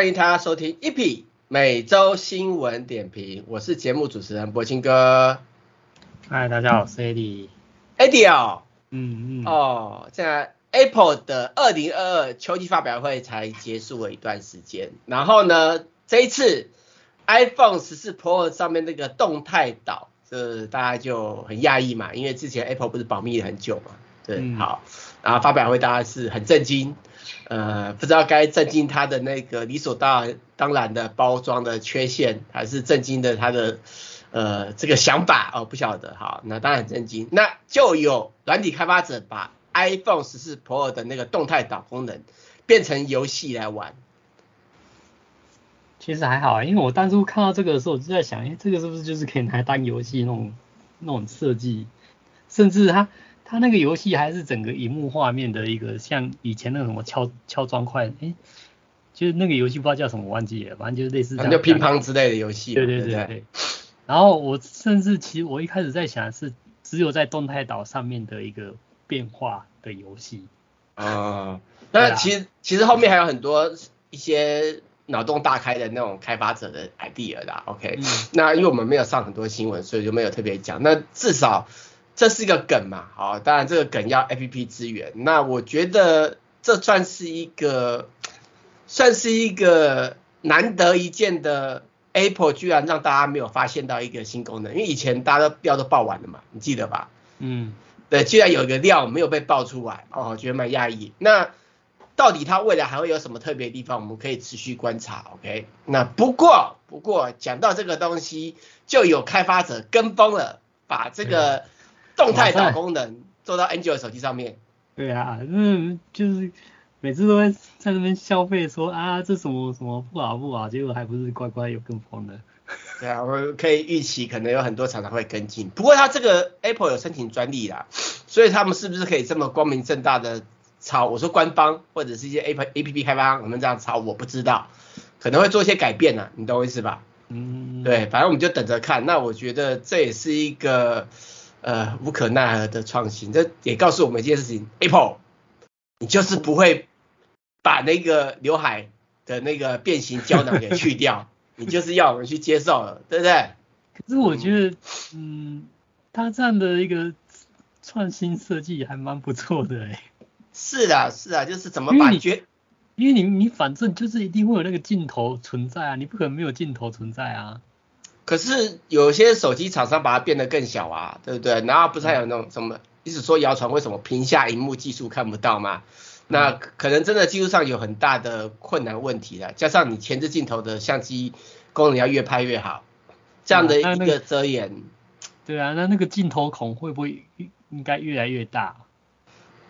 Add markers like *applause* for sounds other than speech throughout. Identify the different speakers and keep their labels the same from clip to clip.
Speaker 1: 欢迎大家收听一匹每周新闻点评，我是节目主持人柏青哥。
Speaker 2: 嗨，大家好，我是 Eddie。
Speaker 1: Eddie 哦，
Speaker 2: 嗯嗯，
Speaker 1: 哦，现在 Apple 的二零二二秋季发表会才结束了一段时间，然后呢，这一次 iPhone 十四 Pro 上面那个动态岛，这大家就很讶异嘛，因为之前 Apple 不是保密了很久嘛，对，嗯、好，然后发表会大家是很震惊。呃，不知道该震惊他的那个理所当当然的包装的缺陷，还是震惊的他的呃这个想法哦，不晓得。哈，那当然震惊。那就有软体开发者把 iPhone 十四 Pro 的那个动态岛功能变成游戏来玩。
Speaker 2: 其实还好，因为我当初看到这个的时候，我就在想，哎，这个是不是就是可以拿来当游戏那种那种设计，甚至它。它那个游戏还是整个荧幕画面的一个，像以前那个什么敲敲砖块，哎，就是那个游戏不知道叫什么，我忘记了，反正就是类似这样，
Speaker 1: 就乒乓之类的游戏。
Speaker 2: 对对对对。对然后我甚至其实我一开始在想是只有在动态岛上面的一个变化的游戏。
Speaker 1: 啊、呃，那其实、啊、其实后面还有很多一些脑洞大开的那种开发者的 idea 啦。OK，、嗯、那因为我们没有上很多新闻，所以就没有特别讲。那至少。这是一个梗嘛，好，当然这个梗要 APP 资源。那我觉得这算是一个，算是一个难得一见的 Apple 居然让大家没有发现到一个新功能，因为以前大家都料都爆完了嘛，你记得吧？嗯，对，居然有一个料没有被爆出来，哦，觉得蛮讶异。那到底它未来还会有什么特别的地方，我们可以持续观察，OK？那不过不过讲到这个东西，就有开发者跟风了，把这个。动态岛功能做到 Android 手机上面。
Speaker 2: 对啊，嗯，就是每次都会在那边消费说啊，这什么什么不好不好，结果还不是乖乖有跟风的。*laughs*
Speaker 1: 对啊，我可以预期可能有很多厂商会跟进。不过它这个 Apple 有申请专利啦，所以他们是不是可以这么光明正大的抄？我说官方或者是一些 A P P 开发商，我们这样抄，我不知道，可能会做一些改变呢、啊，你懂我意思吧？嗯，对，反正我们就等着看。那我觉得这也是一个。呃，无可奈何的创新，这也告诉我们一件事情：Apple，你就是不会把那个刘海的那个变形胶囊给去掉，*laughs* 你就是要我们去接受了，对不对？
Speaker 2: 可是我觉得，嗯，它这样的一个创新设计还蛮不错的哎。
Speaker 1: 是的，是啊，就是怎么把觉，
Speaker 2: 因为你你反正就是一定会有那个镜头存在啊，你不可能没有镜头存在啊。
Speaker 1: 可是有些手机厂商把它变得更小啊，对不对？然后不是还有那种什么，一直说谣传为什么屏下荧幕技术看不到吗？那可能真的技术上有很大的困难问题了，加上你前置镜头的相机功能要越拍越好，这样的一个遮掩。
Speaker 2: 对啊，那那个镜头孔会不会应该越来越大？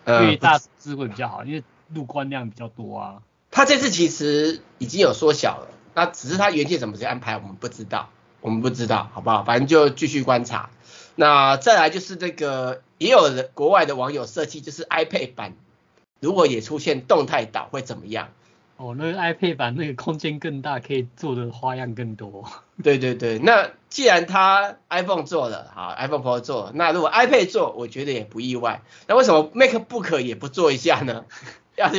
Speaker 2: 越大是会比较好，因为路观量比较多啊。
Speaker 1: 它这次其实已经有缩小了，那只是它原件怎么去安排，我们不知道。我们不知道，好不好？反正就继续观察。那再来就是这个，也有人国外的网友设计，就是 iPad 版如果也出现动态岛会怎么样？
Speaker 2: 哦，那个 iPad 版那个空间更大，可以做的花样更多。*laughs*
Speaker 1: 对对对，那既然它 iPhone 做了，好，iPhone Pro 做了，那如果 iPad 做，我觉得也不意外。那为什么 MacBook 也不做一下呢？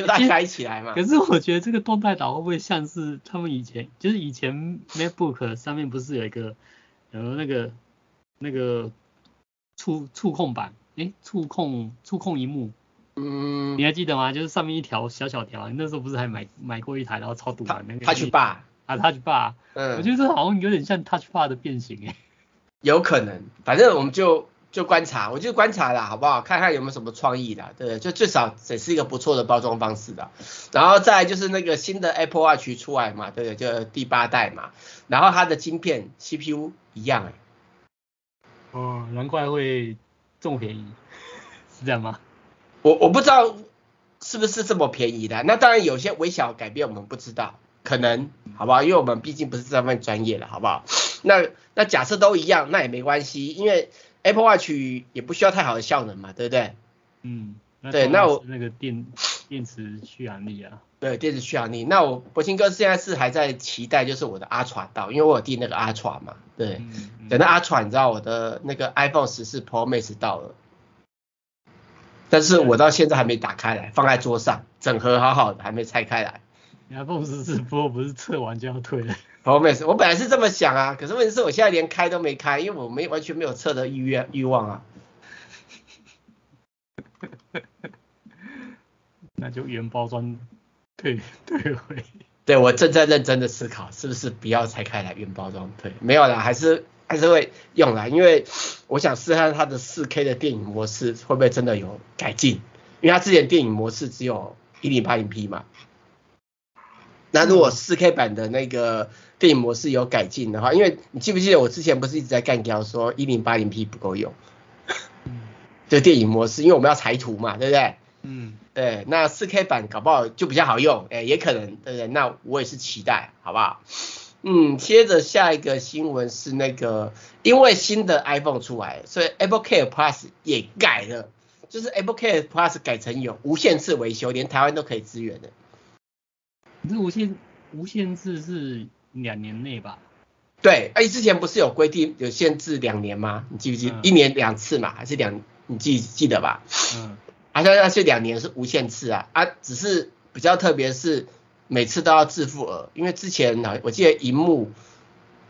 Speaker 1: 大家一起来嘛。
Speaker 2: 可是我觉得这个动态岛会不会像是他们以前，就是以前 MacBook 上面不是有一个，然后那个那个触触控板，诶，触控触控荧幕，嗯，你还记得吗？就是上面一条小小条，你那时候不是还买买过一台，然后超堵的那个
Speaker 1: Touch Bar
Speaker 2: 啊 Touch Bar，嗯，我觉得这好像有点像 Touch Bar 的变形诶。
Speaker 1: 有可能，反正我们就。就观察，我就观察啦，好不好？看看有没有什么创意的，对，就最少也是一个不错的包装方式的。然后再来就是那个新的 Apple Watch 出来嘛，对不对？就第八代嘛。然后它的晶片 CPU 一样哎。
Speaker 2: 哦，难怪会这么便宜，*laughs* 是这样吗？
Speaker 1: 我我不知道是不是这么便宜的。那当然有些微小改变我们不知道，可能好不好？因为我们毕竟不是这份专业的，好不好？那那假设都一样，那也没关系，因为。Apple Watch 也不需要太好的效能嘛，对不对？
Speaker 2: 嗯，对，那我那个电电池续航力啊，
Speaker 1: 对，电池续航力。那我柏青哥现在是还在期待，就是我的 Ultra 到，因为我有订那个 Ultra 嘛，对，嗯嗯、等到 Ultra，你知道我的那个 iPhone 十四 Pro Max 到了，但是我到现在还没打开来，放在桌上，整盒好好的，还没拆开来。
Speaker 2: iPhone 十四 Pro 不是测完就要退了
Speaker 1: 哦，没事我本来是这么想啊，可是问题是我现在连开都没开，因为我没完全没有测的意愿欲望啊。*laughs*
Speaker 2: 那就原包装退 *laughs* 退回。
Speaker 1: 对，我正在认真的思考，是不是不要拆开来原包装退？没有啦，还是还是会用啦，因为我想试看它的四 K 的电影模式会不会真的有改进，因为它之前电影模式只有一零八零 P 嘛。那如果四 K 版的那个电影模式有改进的话，因为你记不记得我之前不是一直在干掉说一零八零 P 不够用？就电影模式，因为我们要裁图嘛，对不对？嗯，对，那四 K 版搞不好就比较好用，哎，也可能，对不对？那我也是期待，好不好？嗯，接着下一个新闻是那个，因为新的 iPhone 出来，所以 Apple Care Plus 也改了，就是 Apple Care Plus 改成有无限次维修，连台湾都可以支援的。
Speaker 2: 这无限无限制是两年内吧？
Speaker 1: 对，哎，之前不是有规定有限制两年吗？你记不记？嗯、一年两次嘛，还是两？你记记得吧？嗯。好像那些两年是无限次啊，啊，只是比较特别是每次都要自付额，因为之前呢，我记得荧幕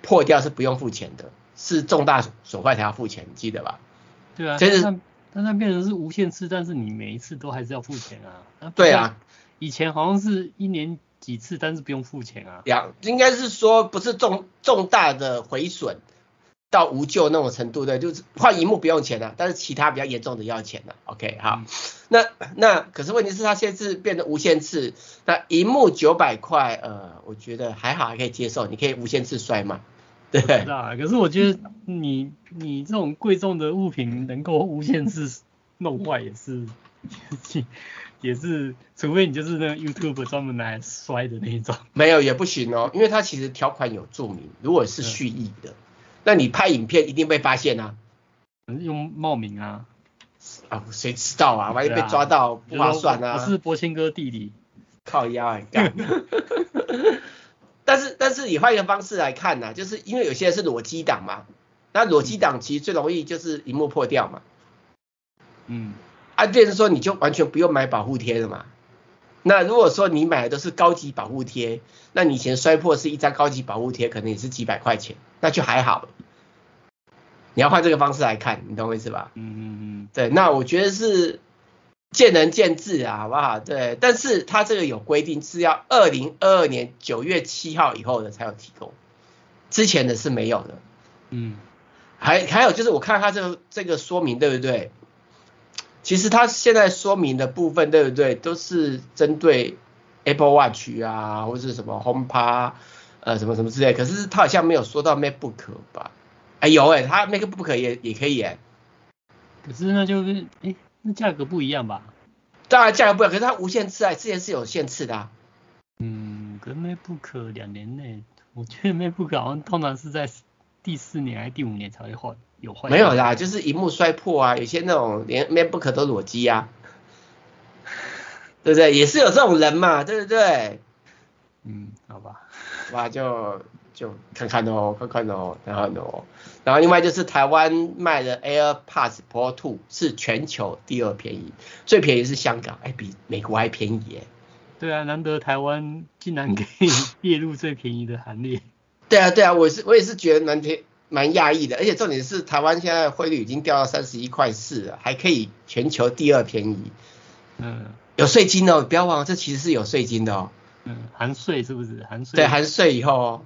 Speaker 1: 破掉是不用付钱的，是重大损坏才要付钱，你记得吧？
Speaker 2: 对啊，就是但它变成是无限次，但是你每一次都还是要付钱啊。
Speaker 1: 对啊，
Speaker 2: 以前好像是一年几次，但是不用付钱啊。
Speaker 1: 两应该是说不是重重大的毁损。到无救那种程度的，就是换萤幕不用钱了，但是其他比较严重的要钱了。OK，好，嗯、那那可是问题是它现在是变得无限次，那萤幕九百块，呃，我觉得还好，还可以接受，你可以无限次摔嘛，对。
Speaker 2: 啊，可是我觉得你你这种贵重的物品能够无限次弄坏也是 *laughs* 也是，除非你就是那个 YouTube 专门来摔的那一种。
Speaker 1: 没有也不行哦，因为它其实条款有注明，如果是蓄意的。那你拍影片一定被发现啊？
Speaker 2: 用冒名啊？
Speaker 1: 啊，谁知道啊？万一被抓到不划算啊！
Speaker 2: 我是柏青哥弟弟，
Speaker 1: 靠腰啊！干。*laughs* 但是但是你换一个方式来看呢、啊，就是因为有些人是裸机档嘛，那裸机档其实最容易就是荧幕破掉嘛。嗯。啊，变成说你就完全不用买保护贴了嘛。那如果说你买的都是高级保护贴，那你以前摔破是一张高级保护贴，可能也是几百块钱，那就还好。你要换这个方式来看，你懂我意思吧？嗯嗯嗯。对，那我觉得是见仁见智啊，好不好？对，但是它这个有规定是要二零二二年九月七号以后的才有提供，之前的是没有的。嗯。还还有就是我看它这个这个说明对不对？其实它现在说明的部分，对不对？都是针对 Apple Watch 啊，或者是什么 HomePod，呃，什么什么之类。可是它好像没有说到 MacBook 吧？哎，有哎，它 MacBook 也也可以哎。
Speaker 2: 可是那就是，哎，那价格不一样吧？
Speaker 1: 当然价格不一样，可是它无限次啊，之前是有限次的啊。
Speaker 2: 嗯，跟 MacBook 两年内，我觉得 MacBook 好像通常是在第四年还是第五年才会换。有
Speaker 1: 没有啦，就是荧幕摔破啊，有些那种连 MacBook 都裸机啊，*laughs* 对不对？也是有这种人嘛，对不对？
Speaker 2: 嗯，好吧，
Speaker 1: 哇，就就看看哦，看看哦，看看哦。然后另外就是台湾卖的 AirPods Pro 2是全球第二便宜，最便宜是香港，哎，比美国还便宜耶。
Speaker 2: 对啊，难得台湾竟然 *laughs* 可以列入最便宜的行列。
Speaker 1: 对啊，对啊，我是我也是觉得蛮便。蛮讶异的，而且重点是台湾现在汇率已经掉到三十一块四了，还可以全球第二便宜。嗯，有税金哦，不要忘了，这其实是有税金的哦。
Speaker 2: 嗯，含税是不是？含税。
Speaker 1: 对，含税以后哦。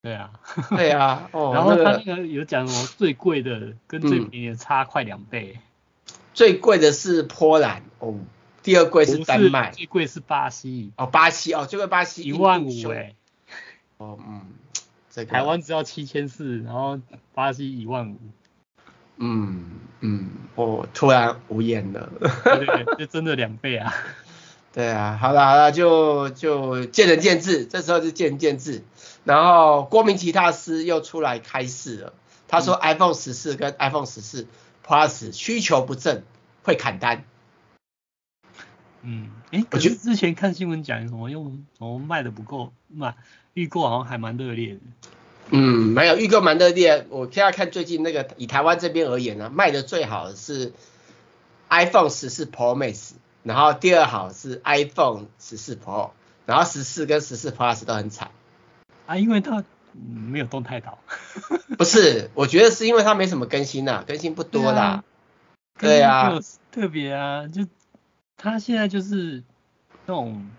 Speaker 2: 对啊。*laughs*
Speaker 1: 对啊。哦。*laughs*
Speaker 2: 然后他那个有讲什么最贵的跟最便宜的差快两倍。
Speaker 1: 嗯、最贵的是波兰哦，第二贵是丹麦，
Speaker 2: 最贵是巴西。
Speaker 1: 哦，巴西哦，最贵巴西
Speaker 2: 一万五哎。
Speaker 1: 哦，嗯。
Speaker 2: 台湾只要七千四，然后巴西一万五。
Speaker 1: 嗯嗯，我突然无言了。
Speaker 2: 对对，就真的两倍啊。*laughs*
Speaker 1: 对啊，好了好了，就就见仁见智，这时候就见仁见智。然后郭明錤大师又出来开示了，他说 iPhone 十四跟 iPhone 十四 Plus 需求不振，会砍单。
Speaker 2: 嗯，哎，可是之前看新闻讲什么用什么卖的不够卖。预购好像还蛮热烈的。
Speaker 1: 嗯，没有预购蛮热烈。我现在看最近那个以台湾这边而言呢，卖的最好的是 iPhone 十四 Pro Max，然后第二好是 iPhone 十四 Pro，然后十四跟十四 Plus 都很惨。
Speaker 2: 啊，因为它没有动态岛。*laughs*
Speaker 1: 不是，我觉得是因为它没什么更新呐、啊，更新不多啦。对啊。对啊。
Speaker 2: 特别啊，就它现在就是那种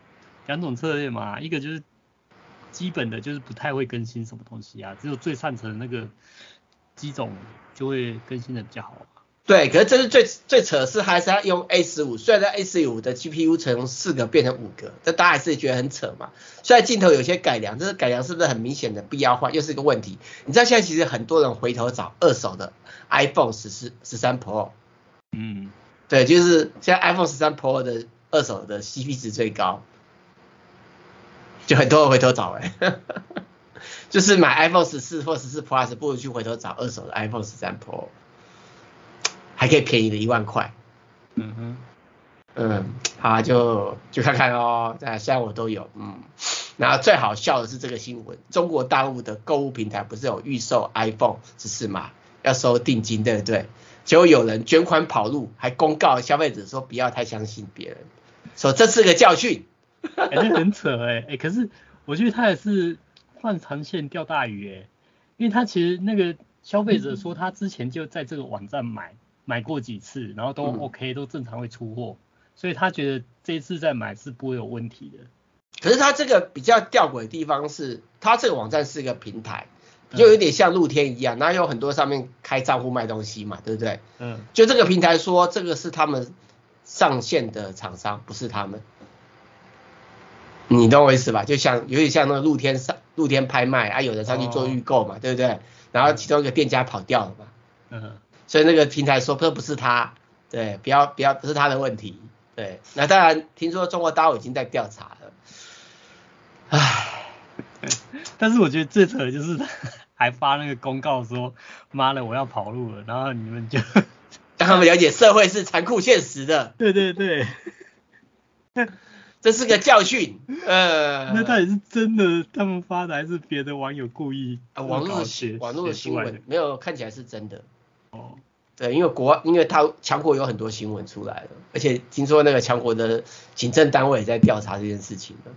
Speaker 2: 两种策略嘛，一个就是基本的，就是不太会更新什么东西啊，只有最上层那个机种就会更新的比较好。
Speaker 1: 对，可是这是最最扯的是，还是要用 A 十五，虽然在 A 十五的 GPU 从四个变成五个，这大家还是觉得很扯嘛。虽然镜头有些改良，这是改良是不是很明显的必要化，又是一个问题。你知道现在其实很多人回头找二手的 iPhone 十四、十三 Pro，嗯，对，就是现在 iPhone 十三 Pro 的二手的 CP 值最高，就很多人回头找哎、欸，*laughs* 就是买 iPhone 十四或十四 Plus，不如去回头找二手的 iPhone 十三 Pro。还可以便宜的一万块，嗯哼，嗯，好，就就看看哦，现在我都有，嗯，然后最好笑的是这个新闻，中国大陆的购物平台不是有预售 iPhone 十四吗，要收定金，对不对？结果有人捐款跑路，还公告消费者说不要太相信别人，说这是个教训，
Speaker 2: 哎、欸，那很扯哎、欸，哎、欸，可是我觉得他也是放长线钓大鱼哎、欸，因为他其实那个消费者说他之前就在这个网站买。买过几次，然后都 OK，、嗯、都正常会出货，所以他觉得这一次再买是不会有问题的。
Speaker 1: 可是他这个比较吊诡的地方是，他这个网站是一个平台，就有点像露天一样，然后有很多上面开账户卖东西嘛，对不对？嗯。就这个平台说这个是他们上线的厂商，不是他们。你懂我意思吧？就像有点像那个露天上露天拍卖啊，有人上去做预购嘛，哦、对不对？然后其中一个店家跑掉了嘛。嗯。所以那个平台说这不是他，对，不要不要不是他的问题，对，那当然听说中国大陆已经在调查了，唉，*laughs*
Speaker 2: 但是我觉得最扯的就是他还发那个公告说，妈的我要跑路了，然后你们就 *laughs*
Speaker 1: 让他们了解社会是残酷现实的，
Speaker 2: 对对对，*laughs*
Speaker 1: 这是个教训，呃，
Speaker 2: 那到底是真的他们发的还是别的网友故意
Speaker 1: 啊？网络的网络的新闻没有看起来是真的。哦，对，因为国，因为他强国有很多新闻出来了，而且听说那个强国的行政单位也在调查这件事情了。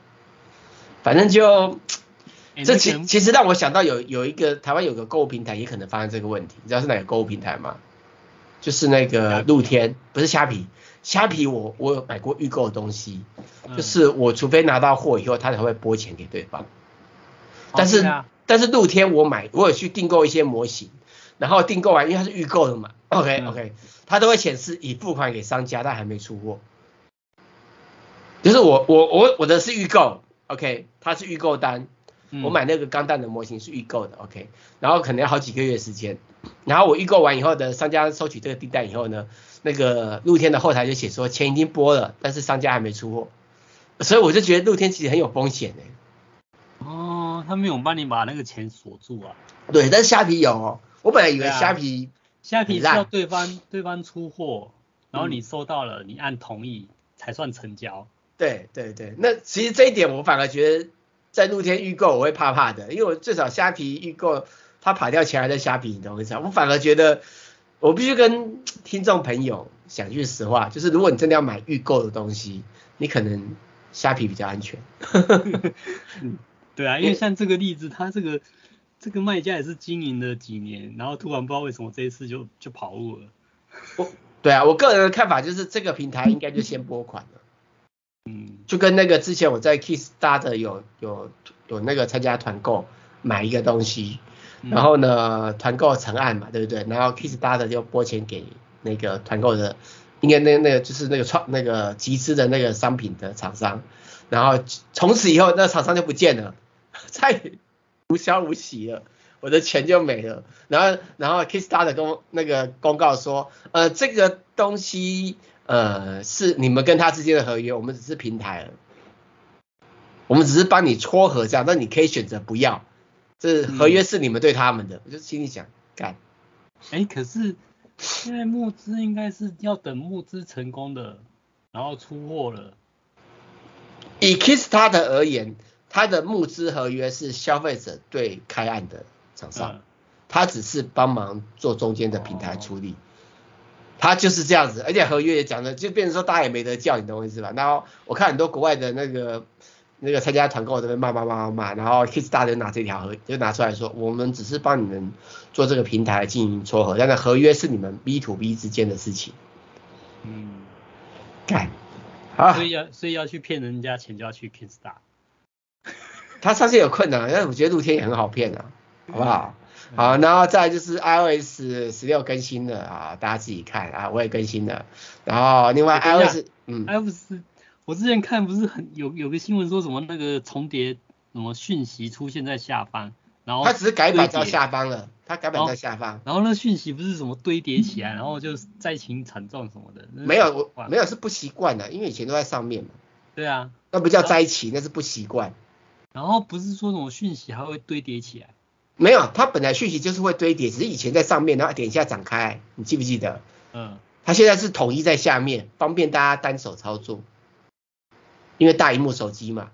Speaker 1: 反正就，这其其实让我想到有有一个台湾有个购物平台也可能发生这个问题，你知道是哪个购物平台吗？就是那个露天，不是虾皮，虾皮我我有买过预购的东西，就是我除非拿到货以后，他才会拨钱给对方。但是但是露天我买，我有去订购一些模型。然后订购完，因为它是预购的嘛，OK OK，它都会显示已付款给商家，但还没出货。就是我我我我的是预购，OK，它是预购单，我买那个钢弹的模型是预购的，OK，然后可能要好几个月时间。然后我预购完以后的商家收取这个订单以后呢，那个露天的后台就写说钱已经拨了，但是商家还没出货，所以我就觉得露天其实很有风险的。
Speaker 2: 哦，他没有帮你把那个钱锁住啊？
Speaker 1: 对，但是虾皮有哦。我本来以为虾皮
Speaker 2: 虾、啊、皮是要对方对方出货，然后你收到了，嗯、你按同意才算成交。
Speaker 1: 对对对，那其实这一点我反而觉得在露天预购我会怕怕的，因为我最少虾皮预购它跑掉钱还在虾皮，你懂我意思吗？我反而觉得我必须跟听众朋友讲句实话，就是如果你真的要买预购的东西，你可能虾皮比较安全。
Speaker 2: 嗯，对啊，因为像这个例子，它这个。这个卖家也是经营了几年，然后突然不知道为什么这一次就就跑路了。
Speaker 1: 我，对啊，我个人的看法就是这个平台应该就先拨款了。嗯，就跟那个之前我在 Kickstarter 有有有那个参加团购买一个东西，然后呢团购成案嘛，对不对？然后 Kickstarter 就拨钱给那个团购的，应该那那个就是那个创那个集资的那个商品的厂商，然后从此以后那厂商就不见了，*laughs* 再。无消无息了，我的钱就没了。然后，然后 Kickstarter 公那个公告说，呃，这个东西呃是你们跟他之间的合约，我们只是平台，我们只是帮你撮合这样，那你可以选择不要。这合约是你们对他们的，嗯、我就心里想，干。
Speaker 2: 哎，可是现在募资应该是要等募资成功的，然后出货了。
Speaker 1: 以 Kickstarter 而言。他的募资合约是消费者对开案的厂商，他只是帮忙做中间的平台处理，他就是这样子，而且合约也讲的就变成说大家也没得叫，你懂我意思吧？然后我看很多国外的那个那个参加团购这边骂骂骂骂骂，然后 Kickstarter 就拿这条合就拿出来说，我们只是帮你们做这个平台进行撮合，但是合约是你们 B to B 之间的事情。嗯，干，好，
Speaker 2: 所以要所以要去骗人家钱就要去 Kickstarter。
Speaker 1: 他上次有困难，但是我觉得露天也很好骗啊，好不好？好，然后再就是 iOS 十六更新了啊，大家自己看啊，我也更新了。然后另外 iOS，嗯
Speaker 2: ，iOS，我之前看不是很有有个新闻说什么那个重叠什么讯息出现在下方，然后
Speaker 1: 它只是改版到下方了，它改版在下方。
Speaker 2: 然后那讯息不是什么堆叠起来，然后就灾情惨状什么的。
Speaker 1: 没有，我没有是不习惯的，因为以前都在上面嘛。
Speaker 2: 对啊。
Speaker 1: 那不叫灾情，那是不习惯。
Speaker 2: 然后不是说什么讯息还会堆叠起来。
Speaker 1: 没有，它本来讯息就是会堆叠，只是以前在上面，然后点一下展开，你记不记得？嗯。它现在是统一在下面，方便大家单手操作，因为大萤幕手机嘛。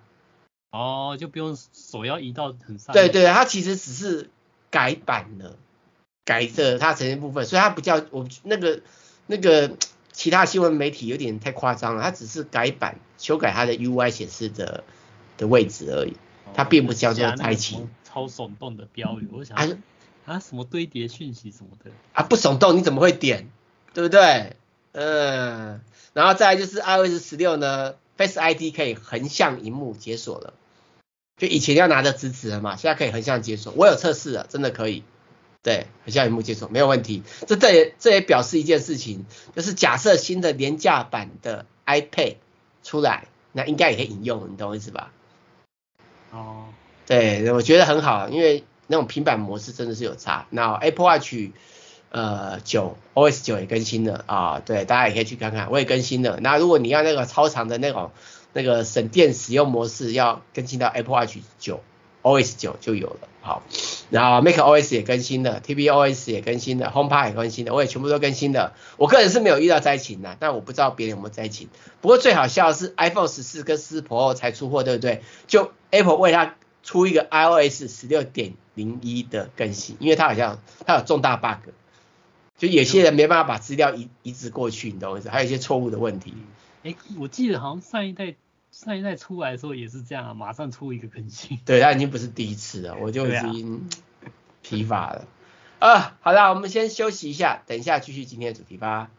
Speaker 2: 哦，就不用手要移到很上面。
Speaker 1: 对对，它其实只是改版了，改的它呈现部分，所以它不叫我那个那个其他新闻媒体有点太夸张了，它只是改版修改它的 UI 显示的的位置而已，它并不叫做灾情。
Speaker 2: 超耸动的标语，我想啊啊什么堆叠讯息什么的
Speaker 1: 啊不耸动你怎么会点，对不对？嗯，然后再来就是 iOS 十六呢，Face ID 可以横向萤幕解锁了，就以前要拿着直直的嘛，现在可以横向解锁，我有测试了，真的可以，对，横向萤幕解锁没有问题。这这也这也表示一件事情，就是假设新的廉价版的 iPad 出来，那应该也可以引用，你懂我意思吧？哦。对，我觉得很好，因为那种平板模式真的是有差。那 Apple Watch 呃九 OS 九也更新了啊，对，大家也可以去看看，我也更新了。那如果你要那个超长的那种那个省电使用模式，要更新到 Apple Watch 九 OS 九就有了。好，然后 Mac OS 也更新了，tvOS 也更新了，HomePod 也更新了，我也全部都更新了。我个人是没有遇到灾情的，但我不知道别人有没有灾情。不过最好笑的是 iPhone 十四跟十四 Pro 才出货，对不对？就 Apple 为它出一个 iOS 十六点零一的更新，因为它好像它有重大 bug，就有些人没办法把资料移移植过去，你懂我意思？还有一些错误的问题。
Speaker 2: 哎，我记得好像上一代上一代出来的时候也是这样啊，马上出一个更新。
Speaker 1: 对，它已经不是第一次了，我就已经疲乏了。啊，啊，好了，我们先休息一下，等一下继续今天的主题吧。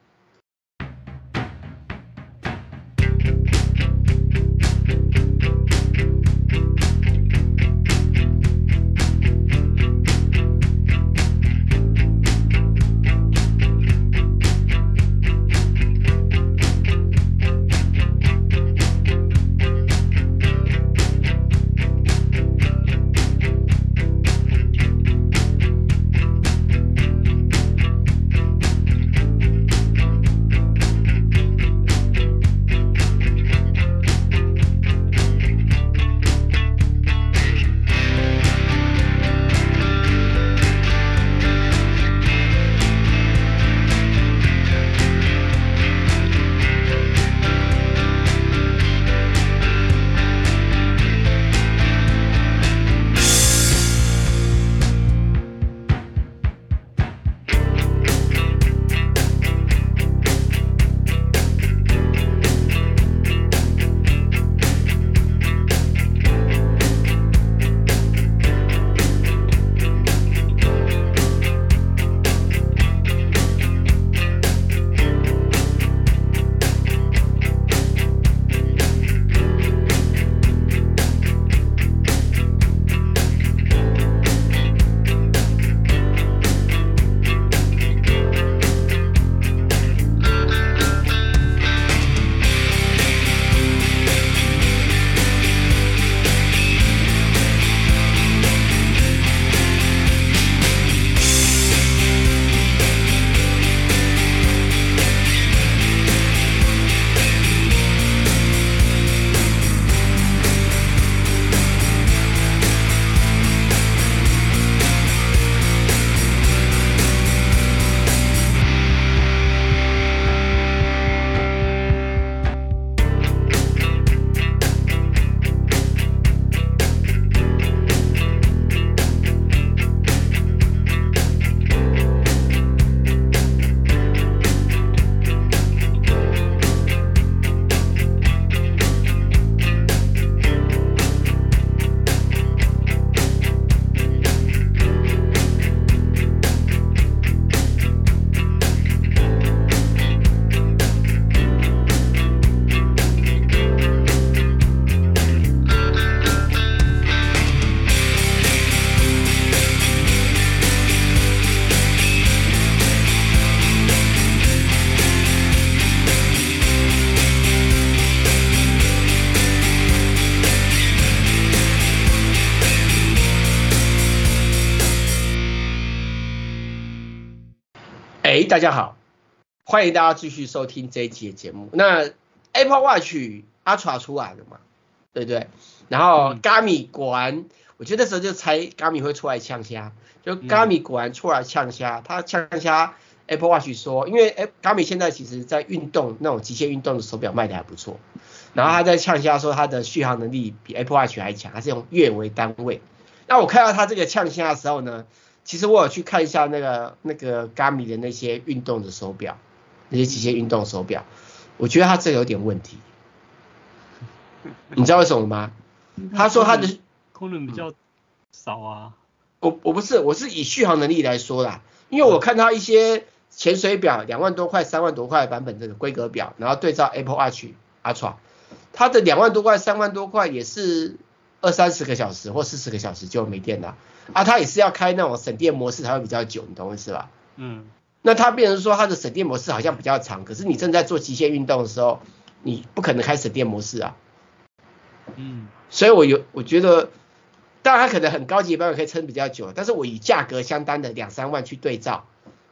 Speaker 1: 大家好，欢迎大家继续收听这一期的节目。那 Apple Watch Ultra 出来了嘛？对不对？然后 Garmin 果然，我觉得那时候就猜 Garmin 会出来呛虾，就 Garmin 果然出来呛虾，他呛虾 Apple Watch 说，因为 Garmin 现在其实在运动那种极限运动的手表卖的还不错，然后他在呛虾说他的续航能力比 Apple Watch 还强，他是用月为单位。那我看到他这个呛虾的时候呢，其实我有去看一下那个那个 Garmin 的那些运动的手表，那些极限运动手表，我觉得他这有点问题。你知道为什么吗？他说他的
Speaker 2: 功能比较少啊。
Speaker 1: 我我不是，我是以续航能力来说啦，因为我看他一些潜水表，两万多块、三万多块版本这个规格表，然后对照 Apple Watch Ultra，它的两万多块、三万多块也是二三十个小时或四十个小时就没电了啊，它也是要开那种省电模式才会比较久，你懂我意思吧？嗯。那它变成说它的省电模式好像比较长，可是你正在做极限运动的时候，你不可能开省电模式啊。嗯，所以我有我觉得，当然它可能很高级的版本可以撑比较久，但是我以价格相当的两三万去对照，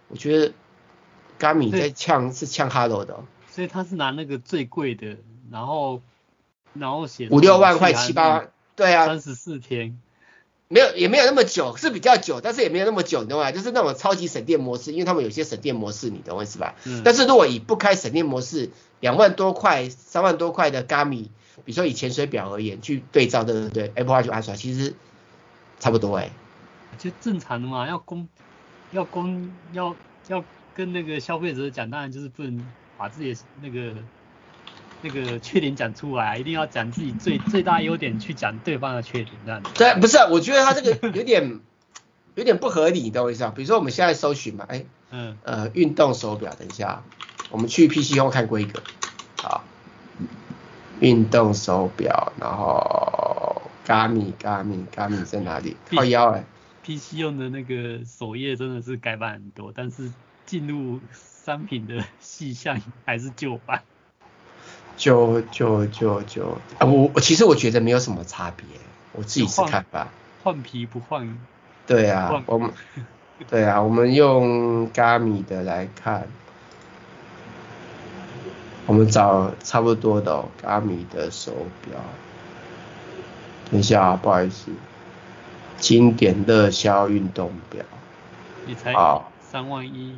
Speaker 1: 我觉得 Garmin 在呛是呛 Hello 的，
Speaker 2: 所以他是拿那个最贵的，然后然后写
Speaker 1: 五六万块七八万，对啊，
Speaker 2: 三十四天，
Speaker 1: 没有也没有那么久，是比较久，但是也没有那么久，你懂吗？就是那种超级省电模式，因为他们有些省电模式，你懂我意思吧？嗯。但是如果以不开省电模式，两万多块、三万多块的 Garmin。比如说以潜水表而言，去对照对不对？Apple Watch Ultra 其实差不多哎、欸，
Speaker 2: 就正常的嘛，要公要公要要跟那个消费者讲，当然就是不能把自己的那个那个缺点讲出来，一定要讲自己最 *laughs* 最大优点去讲对方的缺点，这样子。
Speaker 1: 对，不是，我觉得他这个有点 *laughs* 有点不合理，你懂我意思啊？比如说我们现在搜寻嘛，哎，嗯，呃，运动手表，等一下，我们去 PC 后看规格，好。运动手表，然后 Garmin Garmin Garmin 在哪里？靠腰哎。
Speaker 2: PC 用的那个首页真的是改版很多，但是进入商品的细项还是旧版。
Speaker 1: 就就就就啊，我我其实我觉得没有什么差别，我自己是看法。
Speaker 2: 换皮不换。
Speaker 1: 对啊，我们对啊，我们用 Garmin 的来看。我们找差不多的哦，Garmin 的手表。等一下啊，不好意思，经典热销运动表。
Speaker 2: 你才好三万一。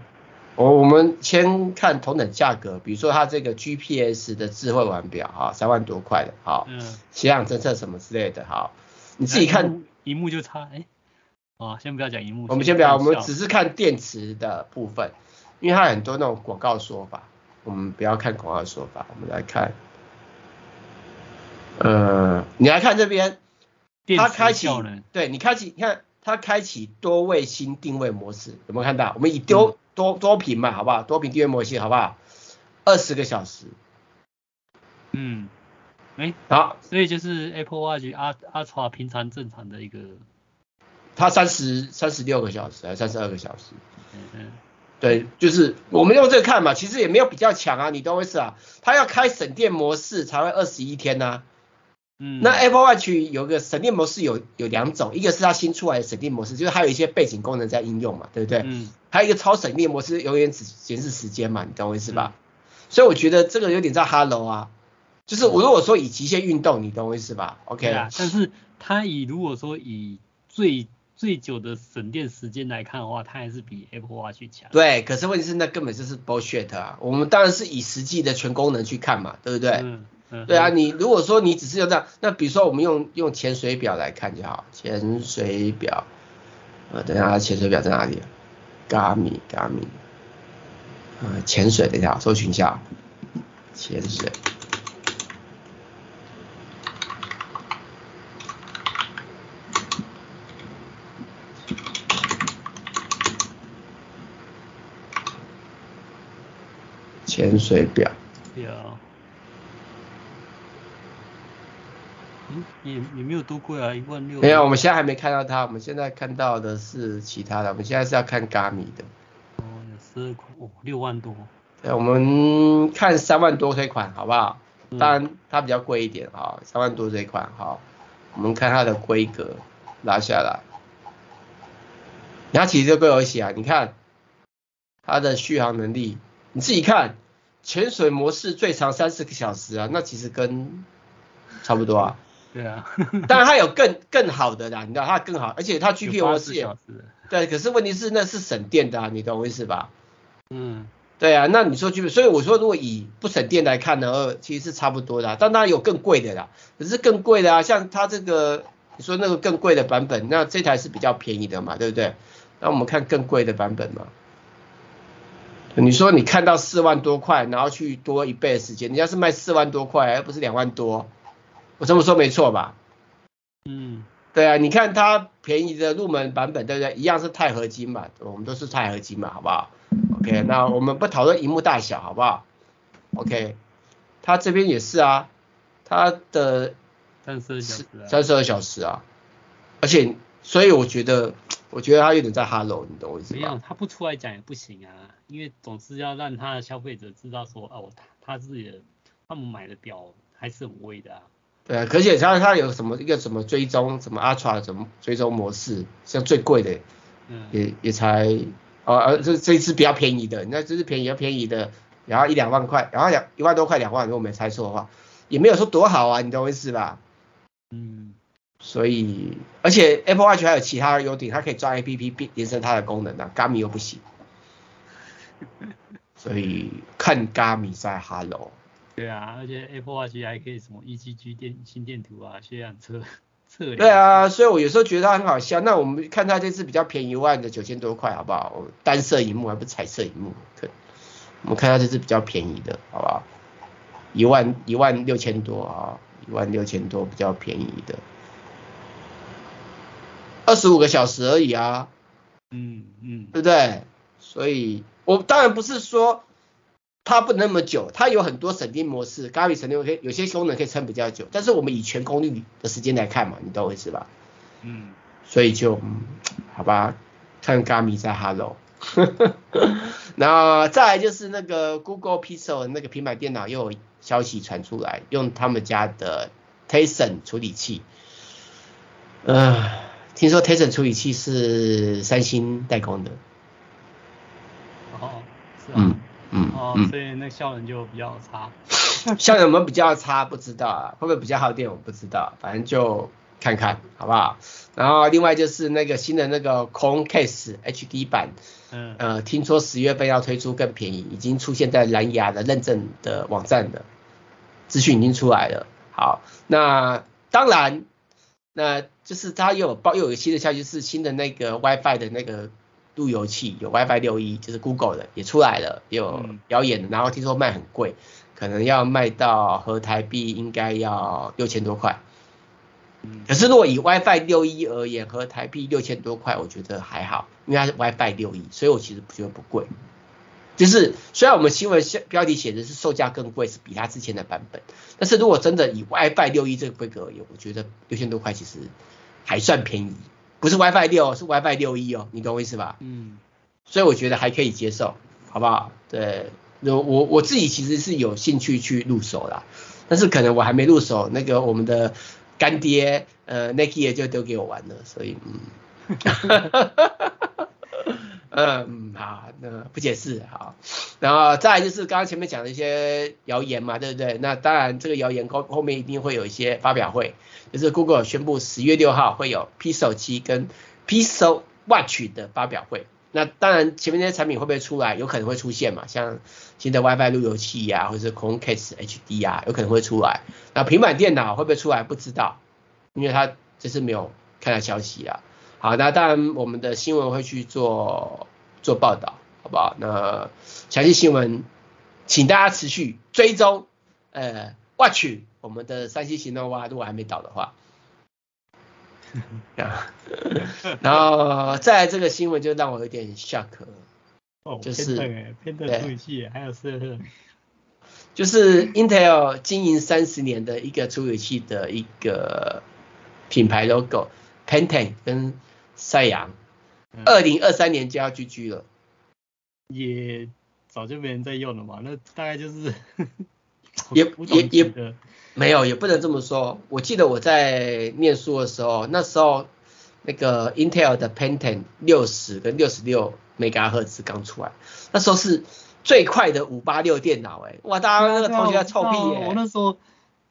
Speaker 1: 我我们先看同等价格，比如说它这个 GPS 的智慧腕表，哈，三万多块的，好，嗯，血氧侦测什么之类的，哈，你自己看。
Speaker 2: 萤幕就差，哎，啊，先不要讲萤幕。
Speaker 1: 我们先不要，我们只是看电池的部分，因为它很多那种广告说法。我们不要看广告说法，我们来看，呃，你来看这边，它开启，对你开启，你看它开启多卫星定位模式，有没有看到？我们以多多多屏嘛，好不好？多屏定位模式，好不好？二十个小时。
Speaker 2: 嗯，哎，好，所以就是 Apple Watch Ultra 平常正常的一个，
Speaker 1: 它三十三十六个小时还是三十二个小时？嗯嗯。对，就是我们用这个看嘛，其实也没有比较强啊，你懂我意思啊？它要开省电模式才会二十一天呐、啊。嗯。那 Apple Watch 有个省电模式有有两种，一个是它新出来的省电模式，就是还有一些背景功能在应用嘛，对不对？嗯。还有一个超省电模式，永远只显示时间嘛，你懂我意思吧？嗯、所以我觉得这个有点在 Hello 啊，就是我如果说以极限运动，你懂我意思吧？OK。
Speaker 2: 啊。但是它以如果说以最最久的省电时间来看的话，它还是比 Apple Watch 强。
Speaker 1: 对，可是问题是那根本就是 bullshit 啊！我们当然是以实际的全功能去看嘛，对不对？嗯嗯。对啊，你如果说你只是用这样，那比如说我们用用潜水表来看就好，潜水表，呃，等一下，潜水表在哪里？Garmin Garmin，呃，潜水，等一下，搜寻一下，潜水。潜水表，
Speaker 2: 有，嗯，也也没有多贵啊，一万六。
Speaker 1: 没有，我们现在还没看到它，我们现在看到的是其他的，我们现在是要看 Garmin 的。
Speaker 2: 哦，有十二块，哦，六万多。
Speaker 1: 对，我们看三万多这款，好不好？当然它比较贵一点啊，三万多这款，好，我们看它的规格，拉下来。然后其实这个有写啊，你看。它的续航能力，你自己看，潜水模式最长三十个小时啊，那其实跟差不多啊。
Speaker 2: 对啊，*laughs*
Speaker 1: 当然它有更更好的啦，你知道它更好，而且它 GPU 模式也，对，可是问题是那是省电的啊，你懂我意思吧？
Speaker 2: 嗯，
Speaker 1: 对啊，那你说 GPU，所以我说如果以不省电来看呢，其实是差不多的啊，但当然有更贵的啦，可是更贵的啊，像它这个你说那个更贵的版本，那这台是比较便宜的嘛，对不对？那我们看更贵的版本嘛，你说你看到四万多块，然后去多一倍的时间，人家是卖四万多块，而不是两万多。我这么说没错吧？
Speaker 2: 嗯，
Speaker 1: 对啊，你看它便宜的入门版本，对不对？一样是钛合金嘛，我们都是钛合金嘛，好不好？OK，那我们不讨论荧幕大小，好不好？OK，它这边也是啊，它的
Speaker 2: 三十二小时，
Speaker 1: 三十二小时啊，而且所以我觉得，我觉得它有点在 Hello，你懂我意思吗？
Speaker 2: 没有，他不出来讲也不行啊，因为总是要让他的消费者知道说，哦，他他自己的他们买的表还是很贵的啊。
Speaker 1: 对啊，而且它它有什么一个什么追踪，什么 Ultra 什么追踪模式，像最贵的，嗯，也也才，啊呃这这一次比较便宜的，那这是便宜要便宜的，然后一两万块，然后两一万多块两万，如果没猜错的话，也没有说多好啊，你懂我意思吧？
Speaker 2: 嗯，
Speaker 1: 所以而且 Apple Watch 还有其他的优点，它可以装 APP 并延伸它的功能啊，Garmin 又不行，所以看 Garmin 在 Hello。
Speaker 2: 对啊，而且 Apple Watch 还可以什么 ECG 电心电图啊，血氧测测量。
Speaker 1: 对啊，所以我有时候觉得它很好笑。那我们看它这次比较便宜一万的九千多块，好不好？单色荧幕还不是彩色荧幕？可我们看它这次比较便宜的，好不好？一万一万六千多啊，一万六千多比较便宜的，二十五个小时而已啊。
Speaker 2: 嗯嗯，
Speaker 1: 对不对？所以我当然不是说。它不那么久，它有很多省电模式式有些功能可以撑比较久，但是我们以全功率的时间来看嘛，你懂我意思吧？
Speaker 2: 嗯，
Speaker 1: 所以就，嗯，好吧，看 Garmin 在 Hello，*laughs* 然后再来就是那个 Google Pixel 那个平板电脑又有消息传出来，用他们家的 Tizen 处理器，呃，听说 Tizen 处理器是三星代工的，
Speaker 2: 哦，是啊。
Speaker 1: 嗯嗯，
Speaker 2: 哦，所以那效能就比较差。*laughs*
Speaker 1: 效能有比较差？不知道啊，会不会比较耗电？我不知道，反正就看看，好不好？然后另外就是那个新的那个 Chromecast HD 版，嗯，呃，听说十月份要推出更便宜，已经出现在蓝牙的认证的网站的资讯已经出来了。好，那当然，那就是它又有报又有一个新的消息，是新的那个 WiFi 的那个。路由器有 WiFi 六 E，就是 Google 的也出来了，也有谣言，然后听说卖很贵，可能要卖到合台币应该要六千多块。可是如果以 WiFi 六 E 而言，和台币六千多块，我觉得还好，因为它是 WiFi 六 E，所以我其实觉得不贵。就是虽然我们新闻标题写的是售价更贵，是比它之前的版本，但是如果真的以 WiFi 六 E 这个规格而言，我觉得六千多块其实还算便宜。不是 WiFi 六，是 WiFi 六一哦，你懂我意思吧？
Speaker 2: 嗯，
Speaker 1: 所以我觉得还可以接受，好不好？对，我我我自己其实是有兴趣去入手啦，但是可能我还没入手，那个我们的干爹呃 Netgear 就丢给我玩了，所以嗯，*laughs* 嗯好，那不解释好，然后再来就是刚刚前面讲的一些谣言嘛，对不对？那当然这个谣言后后面一定会有一些发表会。就是 Google 宣布十月六号会有 Pixel 七跟 Pixel Watch 的发表会。那当然前面那些产品会不会出来，有可能会出现嘛，像新的 WiFi 路由器呀、或者是 Chromecast HD 啊，有可能会出来。那平板电脑会不会出来？不知道，因为它这次没有看到消息啊。好，那当然我们的新闻会去做做报道，好不好？那详细新闻请大家持续追踪，呃，Watch。我们的山西行动蛙如果还没倒的话，*laughs* 然后再来这个新闻就让我有点 shock，
Speaker 2: 哦，
Speaker 1: 就是
Speaker 2: 偏的处理器还有是，*laughs*
Speaker 1: 就是 Intel 经营三十年的一个处理器的一个品牌 logo，Pentium 跟赛扬，二零二三年就要 GG 了，
Speaker 2: 也早就没人在用了嘛，那大概就是 *laughs*
Speaker 1: 也也也。没有，也不能这么说。我记得我在念书的时候，那时候那个 Intel 的 Pentium 六十跟六十六 MHz 刚出来，那时候是最快的五八六电脑，哎，哇，大家那个同学在臭屁耶！
Speaker 2: 我那时候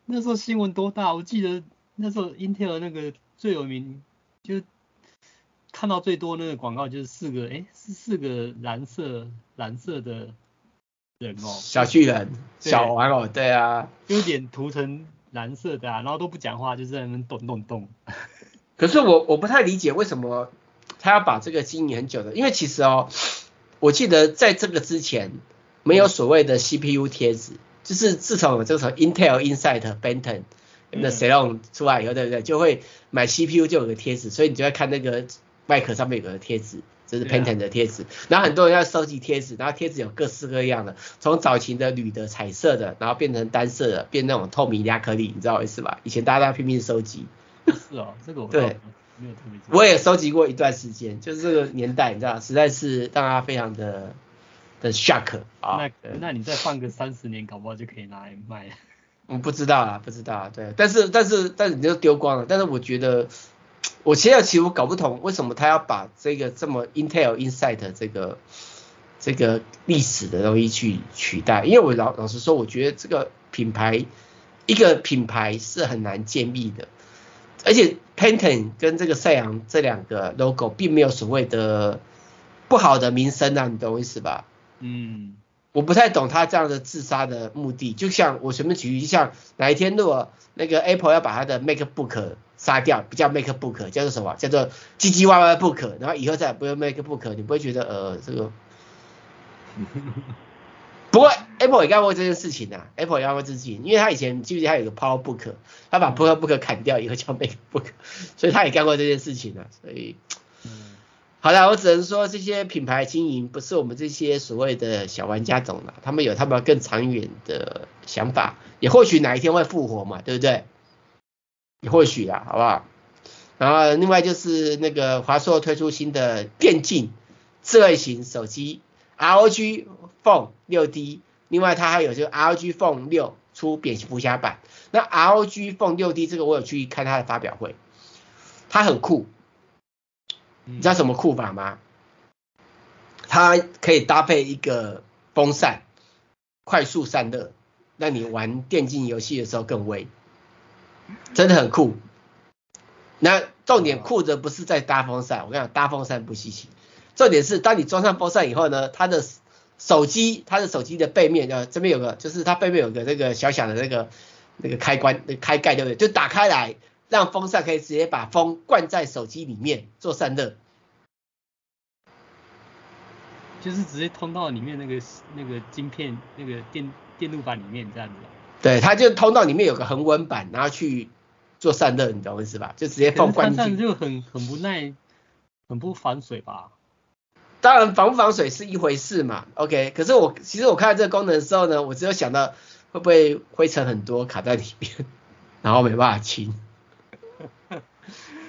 Speaker 2: 那时候新闻多大？我记得那时候 Intel 那个最有名，就看到最多那个广告就是四个，哎，是四个蓝色蓝色的人哦，
Speaker 1: 小巨人，小玩偶，对啊，
Speaker 2: 有点涂成蓝色的啊，然后都不讲话，就是在那边动动动。
Speaker 1: 可是我我不太理解为什么他要把这个经营很久的，因为其实哦，我记得在这个之前没有所谓的 CPU 贴纸，就是自从有这个 Intel Inside Pentium 的 Celeron 出来以后，对不对？就会买 CPU 就有个贴纸，所以你就会看那个外壳上面有个贴纸，这是 Pentium 的贴纸。然后很多人要收集贴纸，然后贴纸有各式各样的，从早期的铝的、彩色的，然后变成单色的，变那种透明亚克力，你知道我意思吧？以前大家拼命收集。
Speaker 2: 是哦，这个我
Speaker 1: 对没有特别。我也收集过一段时间，就是这个年代，你知道，实在是让他非常的的 shock 啊。
Speaker 2: 那那你再放个三十年，搞不好就可以拿来卖了。
Speaker 1: 我不知道啊，不知道啊，对。但是但是但是你就丢光了。但是我觉得，我现在其实我搞不懂为什么他要把这个这么 Intel Inside 这个这个历史的东西去取代。因为我老老实说，我觉得这个品牌一个品牌是很难建立的。而且 Pentium 跟这个赛扬这两个 logo 并没有所谓的不好的名声啊，你懂我意思吧？嗯，我不太懂他这样的自杀的目的。就像我随便举例，像哪一天如果那个 Apple 要把他的 MacBook 杀掉，不叫 MacBook，叫做什么？叫做唧唧歪歪 Book，然后以后再也不用 MacBook，你不会觉得呃这个？*laughs* 不过 Apple 也干过这件事情啊，Apple 也干过这件事情，因为他以前记不记得他有个 PowerBook，他把 PowerBook 砍掉以后叫 MacBook，所以他也干过这件事情啊。所以，好了，我只能说这些品牌经营不是我们这些所谓的小玩家懂的，他们有他们更长远的想法，也或许哪一天会复活嘛，对不对？也或许啦，好不好？然后另外就是那个华硕推出新的电竞智慧型手机。ROG Phone 6D，另外它还有这个 ROG Phone 6出蝙蝠侠版。那 ROG Phone 6D 这个我有去看它的发表会，它很酷。你知道什么酷法吗？它可以搭配一个风扇，快速散热，让你玩电竞游戏的时候更威，真的很酷。那重点酷的不是在搭风扇，我跟你讲，搭风扇不稀奇。重点是，当你装上风扇以后呢，它的手机，它的手机的背面，呃，这边有个，就是它背面有个那个小小的那个那个开关，那开盖对不对？就打开来，让风扇可以直接把风灌在手机里面做散热，
Speaker 2: 就是直接通到里面那个那个晶片那个电电路板里面这样子。
Speaker 1: 对，它就通到里面有个恒温板，然后去做散热，你懂我意思吧？就直接放灌
Speaker 2: 进就很很不耐，很不防水吧？
Speaker 1: 当然防不防水是一回事嘛，OK。可是我其实我看到这个功能的时候呢，我只有想到会不会灰尘很多卡在里面，*laughs* 然后没办法清。*laughs*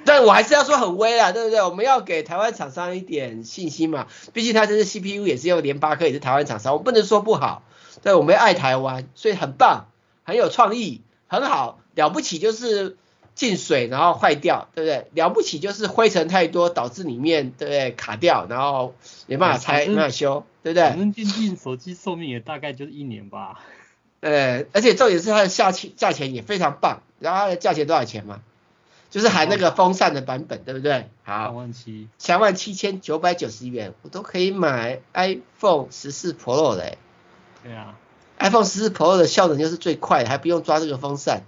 Speaker 1: 但我还是要说很威啊，对不对？我们要给台湾厂商一点信心嘛，毕竟它这是 CPU 也是用联发科，也是台湾厂商，我不能说不好。对，我们爱台湾，所以很棒，很有创意，很好，了不起就是。进水然后坏掉，对不对？了不起就是灰尘太多导致里面对不对卡掉，然后没办法拆，没办法修，对不对？
Speaker 2: 反正电竞手机寿命也大概就是一年吧。*laughs*
Speaker 1: 呃，而且重点是它的价钱价钱也非常棒，然后它的价钱多少钱嘛？就是含那个风扇的版本，对不对？好，
Speaker 2: 三万七，
Speaker 1: 三万七千九百九十元，我都可以买 iPhone 十四 Pro 的。
Speaker 2: 对啊
Speaker 1: ，iPhone 十四 Pro 的效能就是最快的，还不用抓这个风扇。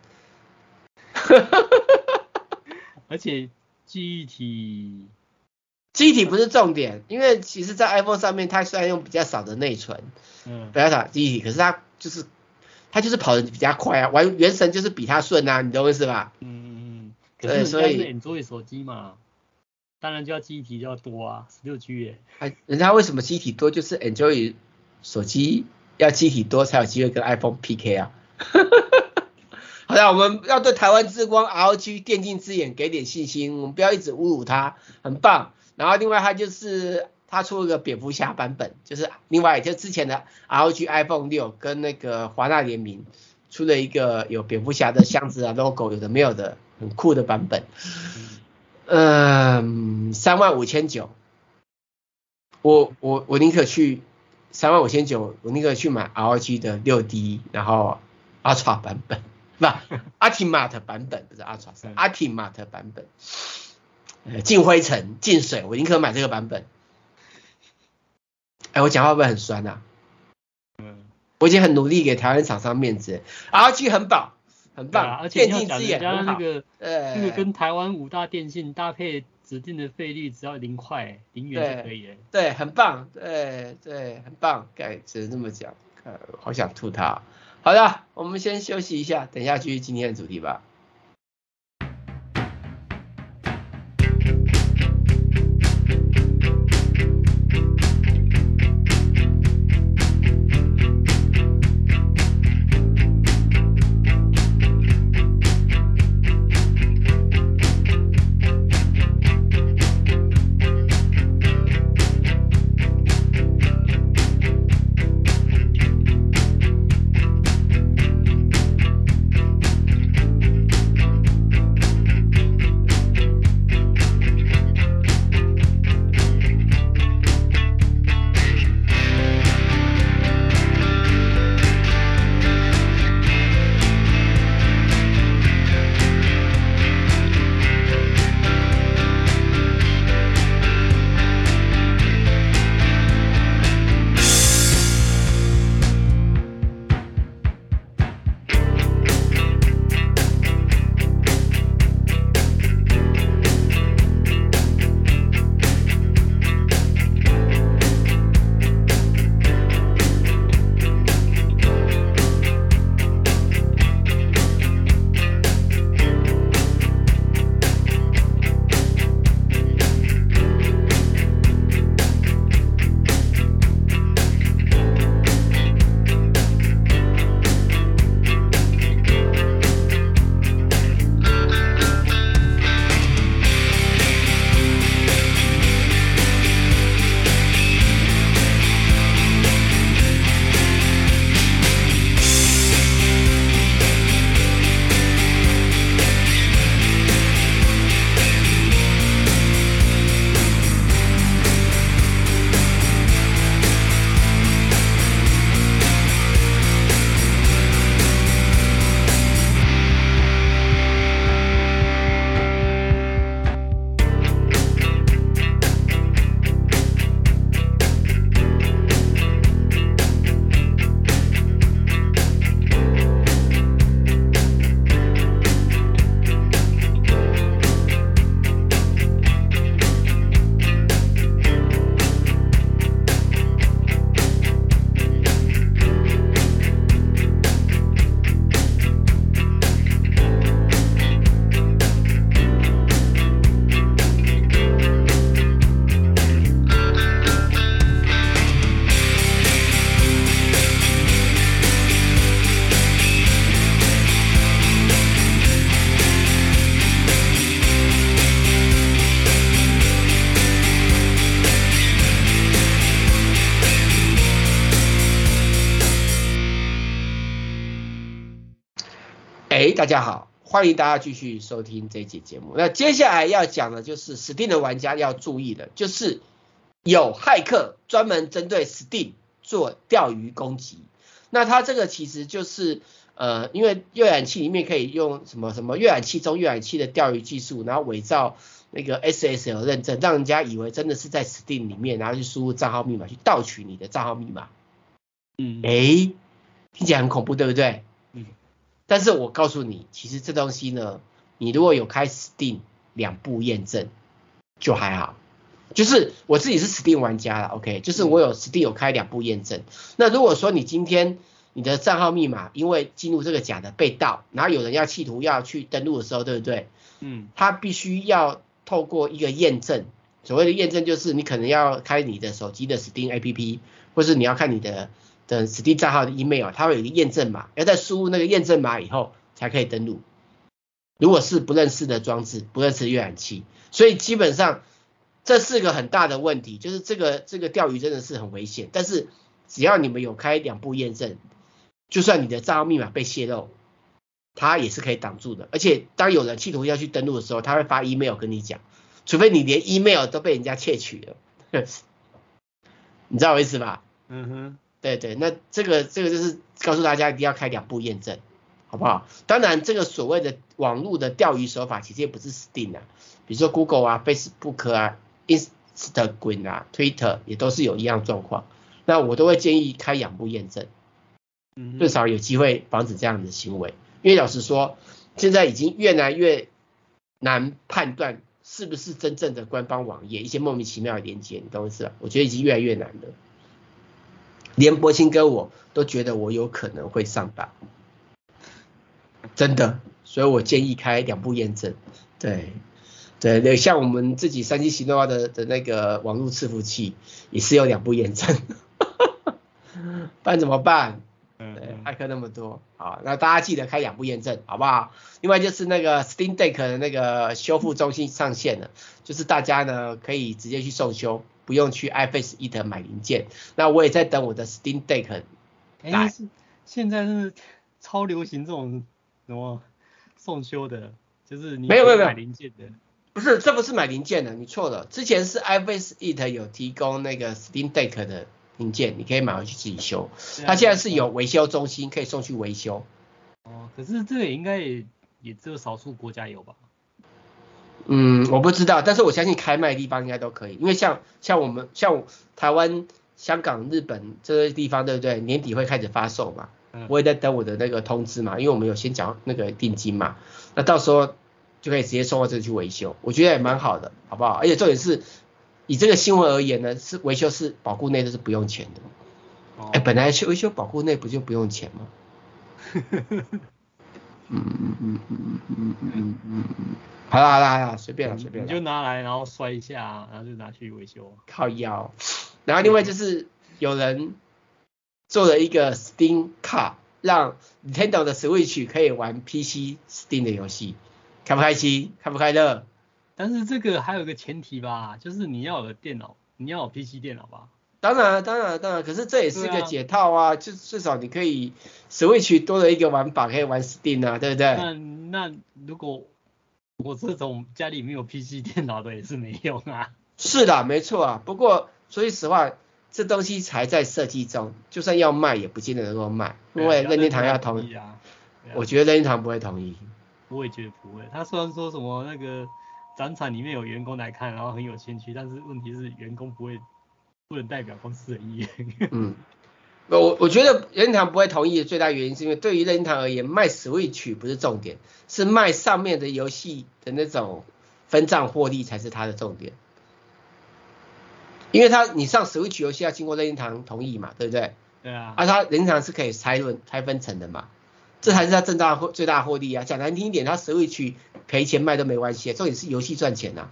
Speaker 1: *laughs*
Speaker 2: 而且记忆体，
Speaker 1: 记忆体不是重点，因为其实，在 iPhone 上面，它虽然用比较少的内存，嗯，比较少记忆体，可是它就是它就是跑的比较快啊，玩原神就是比它顺啊，你懂我意思吧？
Speaker 2: 嗯嗯嗯。对，所以 Android 手机嘛，当然就要记忆体就要多啊，十六 G 耶。
Speaker 1: 哎，人家为什么记忆体多？就是 Android 手机要记忆体多才有机会跟 iPhone PK 啊。*laughs* 好的，我们要对台湾之光 ROG 电竞之眼给点信心，我们不要一直侮辱它，很棒。然后另外它就是它出了个蝙蝠侠版本，就是另外就之前的 ROG iPhone 六跟那个华纳联名出了一个有蝙蝠侠的箱子啊 logo 有的没有的很酷的版本。嗯，三万五千九，我我我宁可去三万五千九，我宁可去买 ROG 的六 D，然后 Ultra 版本，不，*laughs* Ultimate 版本不是 Ultra，是 Ultimate 版本，呃，进灰尘进水，我宁可买这个版本。哎，我讲话会不会很酸啊？嗯，我已经很努力给台湾厂商面子，ROG 很棒。很棒，
Speaker 2: 啊、而且电竞之眼那个，呃，那个跟台湾五大电信搭配指定的费率只要零块零元就可以了。
Speaker 1: 对，很棒，对对，很棒，该只能这么讲，呃，好想吐他。好的，我们先休息一下，等一下继续今天的主题吧。家好，欢迎大家继续收听这一集节目。那接下来要讲的就是 Steam 的玩家要注意的，就是有骇客专门针对 Steam 做钓鱼攻击。那它这个其实就是呃，因为阅览器里面可以用什么什么阅览器中阅览器的钓鱼技术，然后伪造那个 SSL 认证，让人家以为真的是在 Steam 里面，然后去输入账号密码去盗取你的账号密码。嗯，诶，听起来很恐怖，对不对？但是我告诉你，其实这东西呢，你如果有开 Steam 两步验证就还好。就是我自己是 Steam 玩家了，OK，就是我有 Steam 有开两步验证。那如果说你今天你的账号密码因为进入这个假的被盗，然后有人要企图要去登录的时候，对不对？嗯，他必须要透过一个验证，所谓的验证就是你可能要开你的手机的 Steam APP，或是你要看你的。等指定账号的 email，它会有一个验证码，要在输入那个验证码以后才可以登录。如果是不认识的装置，不认识浏览器，所以基本上这是个很大的问题，就是这个这个钓鱼真的是很危险。但是只要你们有开两步验证，就算你的账号密码被泄露，它也是可以挡住的。而且当有人企图要去登录的时候，他会发 email 跟你讲，除非你连 email 都被人家窃取了，*laughs* 你知道我意思吧？
Speaker 2: 嗯哼，
Speaker 1: 对对，那这个这个就是告诉大家一定要开两步验证，好不好？当然，这个所谓的网络的钓鱼手法其实也不是 Steam 啊，比如说 Google 啊、Facebook 啊、Instagram 啊、Twitter 也都是有一样状况。那我都会建议开两步验证，嗯，至少有机会防止这样的行为。因为老实说，现在已经越来越难判断是不是真正的官方网页，一些莫名其妙的连接，你懂我意思吧？我觉得已经越来越难了。连博清跟我都觉得我有可能会上当，真的，所以我建议开两步验证。对，对对，像我们自己三 G 行动化的的那个网络伺服器，也是有两步验证。*laughs* 不然怎么办？对，骇客那么多，好，那大家记得开两步验证，好不好？另外就是那个 Steam Deck 的那个修复中心上线了，就是大家呢可以直接去送修，不用去 iFace Eat 买零件。那我也在等我的 Steam Deck 来。
Speaker 2: 哎，现在是超流行这种什么送修的，就是你没有没有买零件的，
Speaker 1: 不是，这不是买零件的，你错了。之前是 iFace Eat 有提供那个 Steam Deck 的。零件你可以买回去自己修，它、啊、现在是有维修中心可以送去维修。
Speaker 2: 哦，可是这个应该也也只有少数国家有吧？
Speaker 1: 嗯，我不知道，但是我相信开卖的地方应该都可以，因为像像我们像台湾、香港、日本这些地方，对不对？年底会开始发售嘛，嗯、我也在等我的那个通知嘛，因为我们有先缴那个定金嘛，那到时候就可以直接送到这里去维修，我觉得也蛮好的，好不好？而且重点是。以这个新闻而言呢，是维修是保固内都是不用钱的。哎、哦欸，本来去维修保固内不就不用钱吗？*laughs* 嗯嗯嗯嗯嗯嗯嗯。好啦好啦好啦，随便了随便了。
Speaker 2: 你就拿来然后摔一下，然后就拿去维修。
Speaker 1: 靠腰。然后另外就是有人做了一个 Steam Card，让 Nintendo 的 Switch 可以玩 PC Steam 的游戏，开不开心？开不开乐？
Speaker 2: 但是这个还有一个前提吧，就是你要有电脑，你要有 PC 电脑吧？
Speaker 1: 当然，当然，当然。可是这也是一个解套啊，啊就至少你可以 Switch 多了一个玩法，可以玩 Steam 啊，对不对？
Speaker 2: 那那如果我这种家里没有 PC 电脑的也是没用啊。
Speaker 1: 是的，没错啊。不过说句实话，这东西才在设计中，就算要卖也不见得能够卖，因为任天堂要同意啊。我觉得任天堂不会同意。
Speaker 2: 我也觉得不会。他虽然说什么那个。展场里面有员工来看，然后很有兴趣，但是问题是员工不会，不能代表公司的意愿。
Speaker 1: 嗯，我我觉得任天堂不会同意的最大原因是因为对于任天堂而言，卖 Switch 不是重点，是卖上面的游戏的那种分账获利才是它的重点。因为它你上 Switch 游戏要经过任天堂同意嘛，对不对？
Speaker 2: 对啊。
Speaker 1: 而它任天堂是可以拆论拆分成的嘛。这才是他正大获最大获利啊！讲难听一点，他 Switch 赔钱卖都没关系，重点是游戏赚钱啊。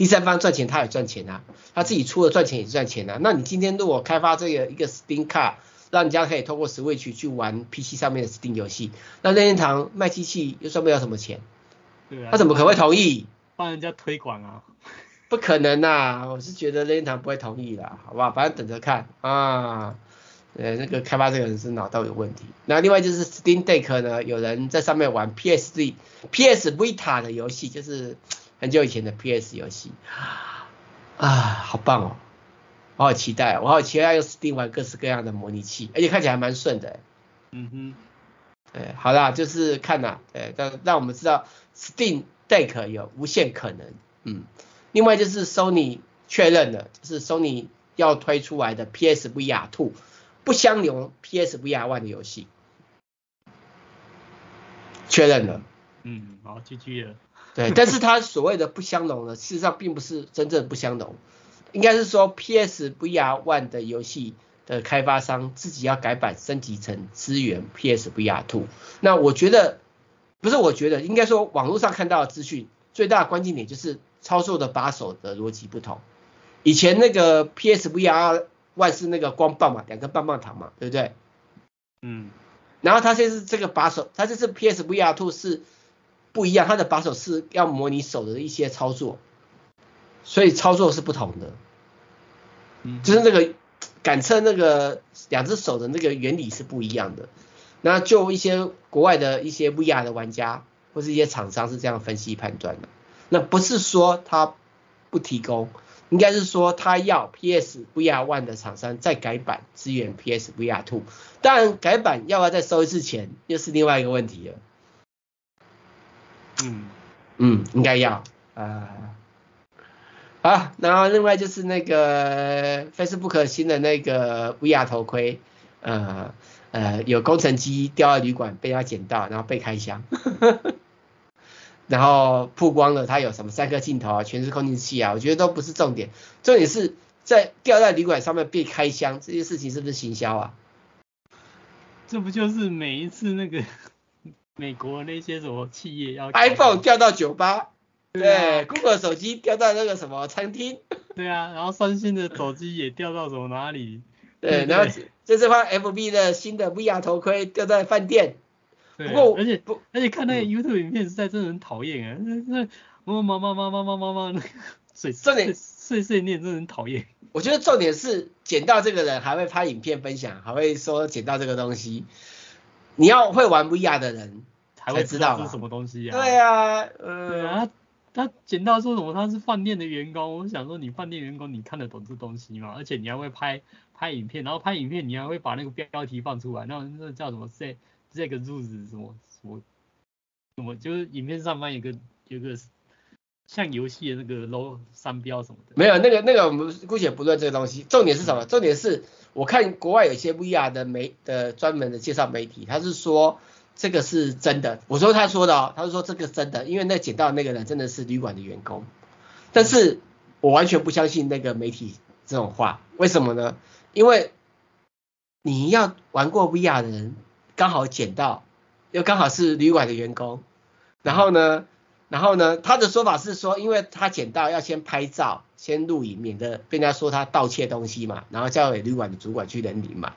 Speaker 1: 第三方赚钱他也赚钱啊，他自己出了赚钱也赚钱啊。那你今天如果开发这个一个 Steam Card，让人家可以透过 Switch 去玩 PC 上面的 Steam 游戏，那任天堂卖机器又赚不了什么钱，
Speaker 2: 对啊，
Speaker 1: 他怎么可能会同意？
Speaker 2: 帮人家推广啊？
Speaker 1: 不可能呐，我是觉得任天堂不会同意啦，好吧？反正等着看啊。呃，那个开发这个人是脑袋有问题。那另外就是 Steam Deck 呢，有人在上面玩 PS PS Vita 的游戏，就是很久以前的 PS 游戏。啊，好棒哦！我好期待，我好期待用 Steam 玩各式各样的模拟器，而且看起来还蛮顺的。
Speaker 2: 嗯哼。
Speaker 1: 对，好啦，就是看呐，对，让让我们知道 Steam Deck 有无限可能。嗯。另外就是 Sony 确认了，就是 Sony 要推出来的 PSVR 2。不相容 PSVR One 的游戏，确认了。
Speaker 2: 嗯，好，GG 了。
Speaker 1: 对，但是它所谓的不相容呢，事实上并不是真正不相容，应该是说 PSVR One 的游戏的开发商自己要改版升级成支援 PSVR Two。那我觉得，不是我觉得，应该说网络上看到的资讯最大的关键点就是操作的把手的逻辑不同。以前那个 PSVR One 是那个光棒嘛，两个棒棒糖嘛，对不对？
Speaker 2: 嗯。
Speaker 1: 然后它现在是这个把手，它这是 PS VR Two 是不一样，它的把手是要模拟手的一些操作，所以操作是不同的。
Speaker 2: 嗯。
Speaker 1: 就是那个感测那个两只手的那个原理是不一样的。那就一些国外的一些 VR 的玩家或是一些厂商是这样分析判断的。那不是说他不提供，应该是说他要 PS VR One 的厂商再改版支援 PS VR Two。当然改版要不要再收一次钱，又是另外一个问题了。嗯嗯，应该要啊。好，然后另外就是那个 Facebook 新的那个 VR 头盔，呃呃，有工程机掉在旅馆被他捡到，然后被开箱。*laughs* 然后曝光了，它有什么三颗镜头啊，全是空气器啊，我觉得都不是重点，重点是在掉在旅馆上面被开箱这些事情是不是行销啊？
Speaker 2: 这不就是每一次那个美国那些什么企业要
Speaker 1: iPhone 掉到酒吧，对 Google 手机掉到那个什么餐厅，
Speaker 2: 对啊，然后三星的手机也掉到什么哪
Speaker 1: 里，对，然后这次放 FB 的新的 VR 头盔掉在饭店，对，
Speaker 2: 不过而且不而且看那个 YouTube 影片实在真的很讨厌啊，那那妈妈妈妈妈妈妈碎碎念碎碎念真的很讨厌，
Speaker 1: 我觉得重点是捡到这个人还会拍影片分享，还会说捡到这个东西，你要会玩 VR 的人。才会知道
Speaker 2: 是什么东西啊。
Speaker 1: 对啊，呃。对
Speaker 2: 啊，他捡到说什么他是饭店的员工，我想说你饭店员工你看得懂这东西吗？而且你还会拍拍影片，然后拍影片你还会把那个标题放出来，那那叫什么 say 这个柱子什么什么什么，就是影片上方有个有个像游戏的那个 logo 商标什么的。
Speaker 1: 没有那个那个我们姑且不论这个东西，重点是什么？重点是我看国外有些 VR 的媒的专门的介绍媒体，他是说这个是真的。我说他说的哦，他是说这个真的，因为那捡到的那个人真的是旅馆的员工。但是我完全不相信那个媒体这种话，为什么呢？因为你要玩过 VR 的人。刚好捡到，又刚好是旅馆的员工，然后呢，然后呢，他的说法是说，因为他捡到要先拍照，先录影，免得被人家说他盗窃东西嘛，然后交给旅馆的主管去认领嘛。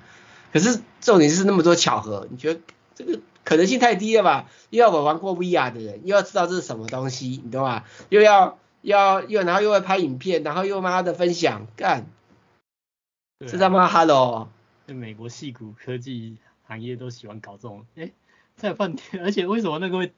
Speaker 1: 可是重点是那么多巧合，你觉得这个可能性太低了吧？又要我玩过 VR 的人，又要知道这是什么东西，你懂吗？又要要又然后又会拍影片，然后又妈的分享，干，是他妈 Hello，
Speaker 2: 在美国戏骨科技。行业都喜欢搞这种，哎，在饭店，*laughs* 而且为什么那个会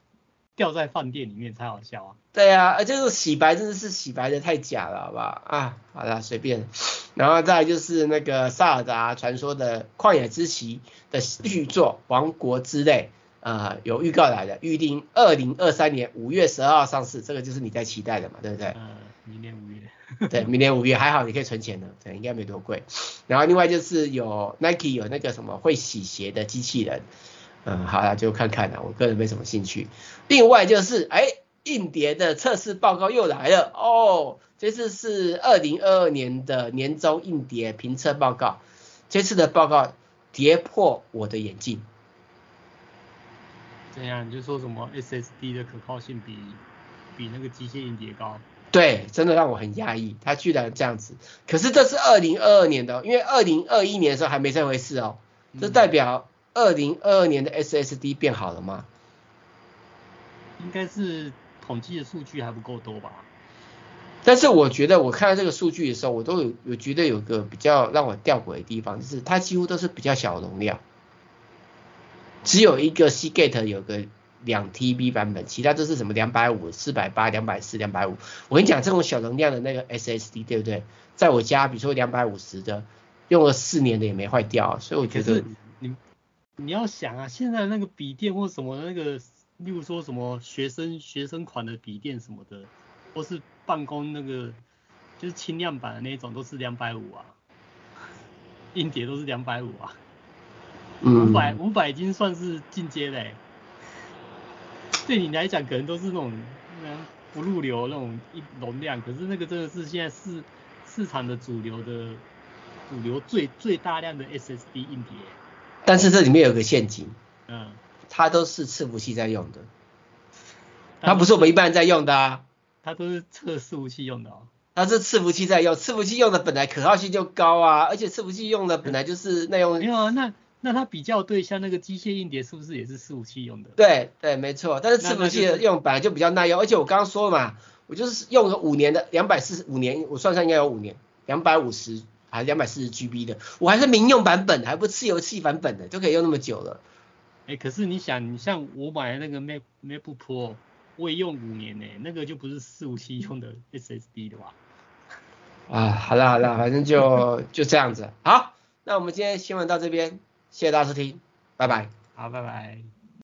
Speaker 2: 掉在饭店里面才好笑啊？
Speaker 1: 对啊，而且是洗白真的是洗白的太假了，好不好？啊，好了，随便。然后再就是那个萨尔达传说的旷野之息的续作《王国之泪》，呃，有预告来的，预定二零二三年五月十二号上市，这个就是你在期待的嘛，对不对？
Speaker 2: 嗯，明年五月。*laughs*
Speaker 1: 对，明年五月还好，你可以存钱的，对，应该没多贵。然后另外就是有 Nike 有那个什么会洗鞋的机器人，嗯，好了，就看看了，我个人没什么兴趣。另外就是，哎，硬碟的测试报告又来了哦，这次是二零二二年的年终硬碟评测报告，这次的报告跌破我的眼镜。
Speaker 2: 怎样你就说什么 SSD 的可靠性比比那个机械硬碟高？
Speaker 1: 对，真的让我很压抑，它居然这样子。可是这是二零二二年的，因为二零二一年的时候还没这回事哦。这代表二零二二年的 SSD 变好了吗？
Speaker 2: 应该是统计的数据还不够多吧。
Speaker 1: 但是我觉得我看到这个数据的时候，我都有有觉得有个比较让我吊诡的地方，就是它几乎都是比较小容量，只有一个 Seagate 有个。两 TB 版本，其他都是什么两百五、四百八、两百四、两百五。我跟你讲，这种小容量的那个 SSD，对不对？在我家，比如说两百五十的，用了四年的也没坏掉，所以我觉得
Speaker 2: 你你要想啊，现在那个笔电或什么那个，例如说什么学生学生款的笔电什么的，或是办公那个就是轻量版的那种，都是两百五啊，硬碟都是两百五啊，五百五百已经算是进阶嘞。对你来讲，可能都是那种不入流那种一容量，可是那个真的是现在市市场的主流的主流最最大量的 SSD 硬碟。
Speaker 1: 但是这里面有个陷阱，
Speaker 2: 嗯，
Speaker 1: 它都是伺服器在用的，它不是我们一般人在用的啊，
Speaker 2: 它都是测伺服器用的哦。
Speaker 1: 它是伺服器在用，伺服器用的本来可靠性就高啊，而且伺服器用的本来就是那用。
Speaker 2: 没有啊，那。那它比较对象那个机械硬碟是不是也是伺服器用的？
Speaker 1: 对对，没错。但是伺服器的用本来就比较耐用，而且我刚刚说了嘛，我就是用了五年的两百四十五年，我算算应该有五年，两百五十还是两百四十 GB 的，我还是民用版本，还不是游戏版本的，就可以用那么久了。
Speaker 2: 哎，可是你想，你像我买的那个 Mac MacBook Pro，我也用五年呢，那个就不是四五七用的 SSD 的吧？
Speaker 1: 啊，好了好了，反正就就这样子。好，那我们今天新闻到这边，谢谢大家收听，拜拜。
Speaker 2: 好，拜拜。